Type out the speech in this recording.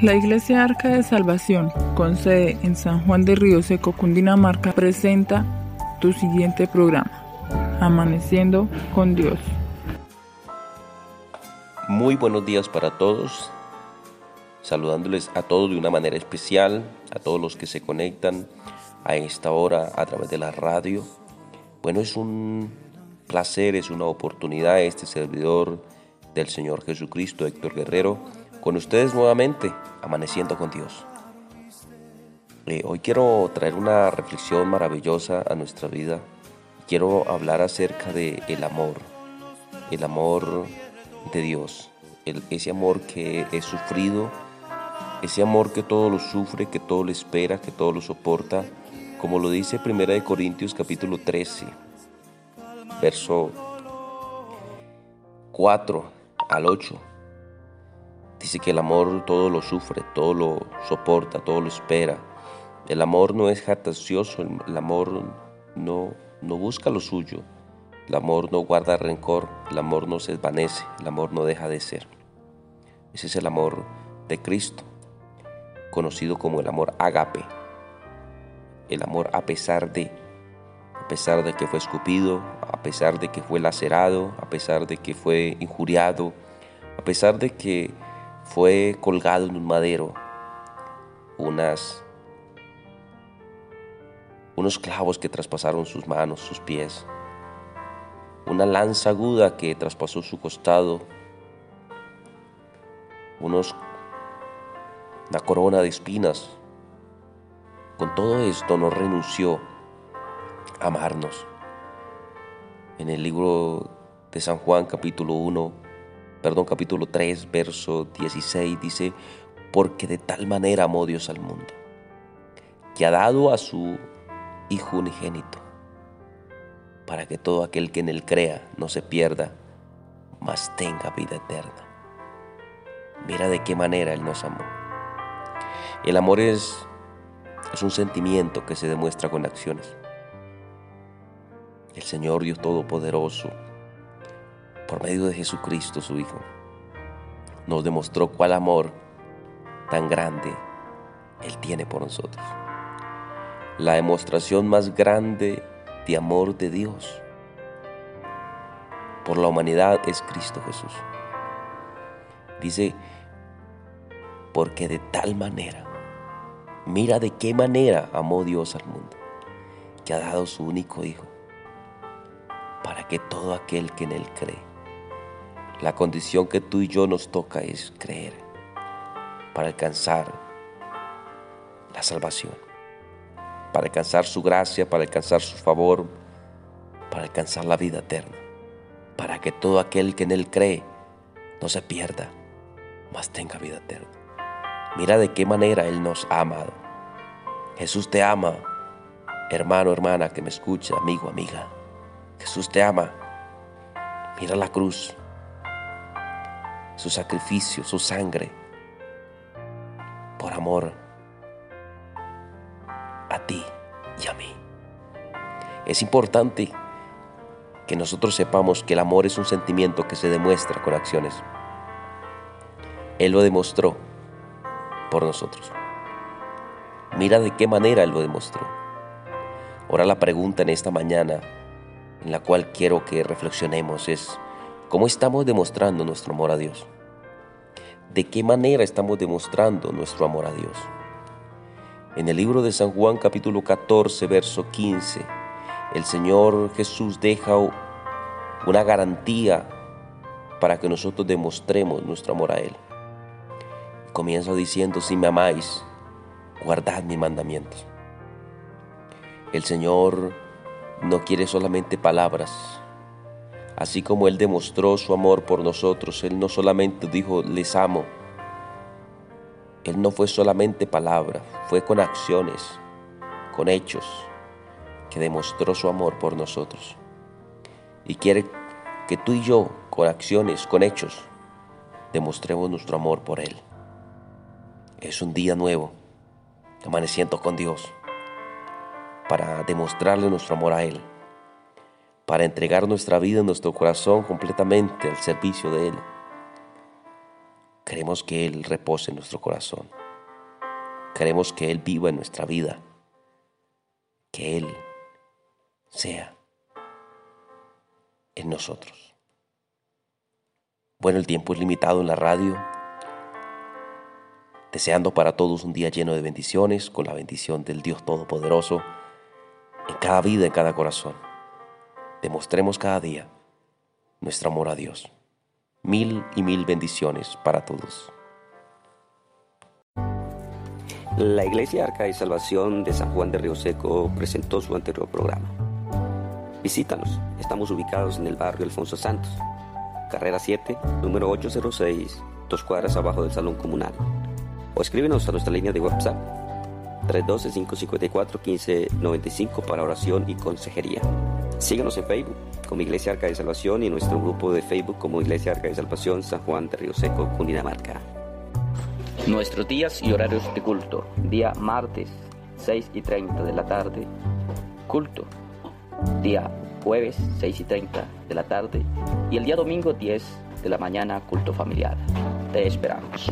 La Iglesia Arca de Salvación, con sede en San Juan de Río Seco, Cundinamarca, presenta tu siguiente programa, Amaneciendo con Dios. Muy buenos días para todos, saludándoles a todos de una manera especial, a todos los que se conectan a esta hora a través de la radio. Bueno, es un placer, es una oportunidad este servidor del Señor Jesucristo, Héctor Guerrero, con ustedes nuevamente, amaneciendo con Dios. Eh, hoy quiero traer una reflexión maravillosa a nuestra vida. Quiero hablar acerca de el amor, el amor de Dios, ese amor que es sufrido, ese amor que todo lo sufre, que todo lo espera, que todo lo soporta, como lo dice 1 Corintios capítulo 13, verso 4 al 8 Dice que el amor todo lo sufre, todo lo soporta, todo lo espera. El amor no es jactancioso, el amor no, no busca lo suyo. El amor no guarda rencor, el amor no se desvanece, el amor no deja de ser. Ese es el amor de Cristo, conocido como el amor agape. El amor a pesar de, a pesar de que fue escupido, a pesar de que fue lacerado, a pesar de que fue injuriado, a pesar de que fue colgado en un madero unas, unos clavos que traspasaron sus manos, sus pies, una lanza aguda que traspasó su costado, unos, una corona de espinas. Con todo esto no renunció a amarnos. En el libro de San Juan capítulo 1, perdón, capítulo 3, verso 16 dice, porque de tal manera amó Dios al mundo, que ha dado a su Hijo unigénito, para que todo aquel que en él crea no se pierda, mas tenga vida eterna. Mira de qué manera Él nos amó. El amor es, es un sentimiento que se demuestra con acciones. El Señor Dios Todopoderoso por medio de Jesucristo su Hijo, nos demostró cuál amor tan grande Él tiene por nosotros. La demostración más grande de amor de Dios por la humanidad es Cristo Jesús. Dice, porque de tal manera, mira de qué manera amó Dios al mundo, que ha dado su único Hijo, para que todo aquel que en Él cree la condición que tú y yo nos toca es creer para alcanzar la salvación, para alcanzar su gracia, para alcanzar su favor, para alcanzar la vida eterna, para que todo aquel que en Él cree no se pierda, mas tenga vida eterna. Mira de qué manera Él nos ha amado. Jesús te ama, hermano, hermana que me escucha, amigo, amiga. Jesús te ama. Mira la cruz, su sacrificio, su sangre, por amor a ti y a mí. Es importante que nosotros sepamos que el amor es un sentimiento que se demuestra con acciones. Él lo demostró por nosotros. Mira de qué manera Él lo demostró. Ahora la pregunta en esta mañana en la cual quiero que reflexionemos es, ¿Cómo estamos demostrando nuestro amor a Dios? ¿De qué manera estamos demostrando nuestro amor a Dios? En el libro de San Juan capítulo 14, verso 15, el Señor Jesús deja una garantía para que nosotros demostremos nuestro amor a Él. Comienza diciendo, si me amáis, guardad mis mandamientos. El Señor no quiere solamente palabras, Así como Él demostró su amor por nosotros, Él no solamente dijo, les amo. Él no fue solamente palabra, fue con acciones, con hechos, que demostró su amor por nosotros. Y quiere que tú y yo, con acciones, con hechos, demostremos nuestro amor por Él. Es un día nuevo, amaneciendo con Dios, para demostrarle nuestro amor a Él para entregar nuestra vida, nuestro corazón completamente al servicio de Él. Queremos que Él repose en nuestro corazón. Queremos que Él viva en nuestra vida. Que Él sea en nosotros. Bueno, el tiempo es limitado en la radio. Deseando para todos un día lleno de bendiciones, con la bendición del Dios Todopoderoso en cada vida, en cada corazón. Demostremos cada día nuestro amor a Dios. Mil y mil bendiciones para todos. La Iglesia Arca de Salvación de San Juan de Río Seco presentó su anterior programa. Visítanos, estamos ubicados en el barrio Alfonso Santos, carrera 7, número 806, dos cuadras abajo del Salón Comunal. O escríbenos a nuestra línea de WhatsApp 312-554-1595 para oración y consejería. Síguenos en Facebook como Iglesia Arca de Salvación y nuestro grupo de Facebook como Iglesia Arca de Salvación San Juan de Río Seco, Cundinamarca. Nuestros días y horarios de culto. Día martes, 6 y 30 de la tarde, culto. Día jueves, 6 y 30 de la tarde. Y el día domingo, 10 de la mañana, culto familiar. Te esperamos.